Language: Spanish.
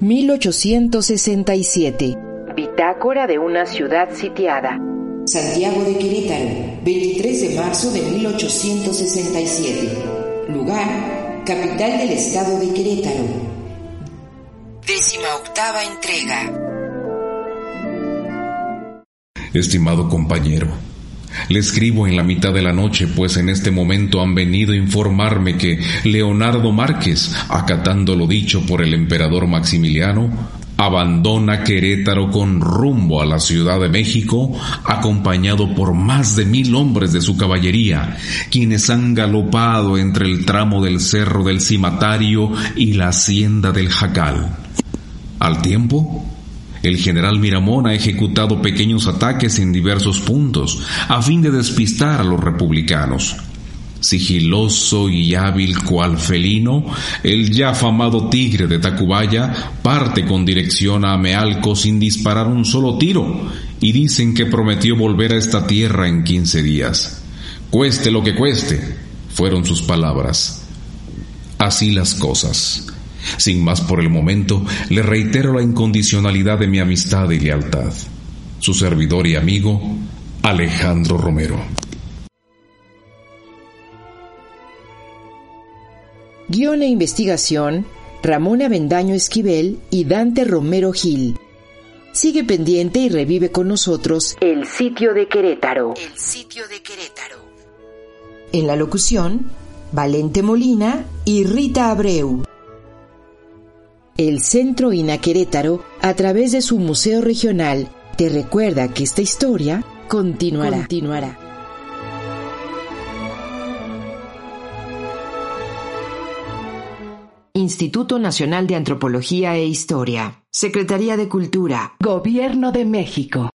1867. Bitácora de una ciudad sitiada. Santiago de Querétaro, 23 de marzo de 1867. Lugar, capital del estado de Querétaro. Décima octava entrega. Estimado compañero, le escribo en la mitad de la noche, pues en este momento han venido a informarme que Leonardo Márquez, acatando lo dicho por el emperador Maximiliano, abandona Querétaro con rumbo a la Ciudad de México, acompañado por más de mil hombres de su caballería, quienes han galopado entre el tramo del Cerro del Cimatario y la Hacienda del Jacal. Al tiempo, el general Miramón ha ejecutado pequeños ataques en diversos puntos a fin de despistar a los republicanos. Sigiloso y hábil cual felino, el ya afamado tigre de Tacubaya parte con dirección a Amealco sin disparar un solo tiro y dicen que prometió volver a esta tierra en quince días. Cueste lo que cueste, fueron sus palabras. Así las cosas. Sin más por el momento, le reitero la incondicionalidad de mi amistad y lealtad. Su servidor y amigo, Alejandro Romero. Guión e investigación, Ramón Avendaño Esquivel y Dante Romero Gil. Sigue pendiente y revive con nosotros El sitio de Querétaro. El sitio de Querétaro. En la locución, Valente Molina y Rita Abreu. El Centro INA Querétaro, a través de su Museo Regional, te recuerda que esta historia continuará. continuará. Instituto Nacional de Antropología e Historia, Secretaría de Cultura, Gobierno de México.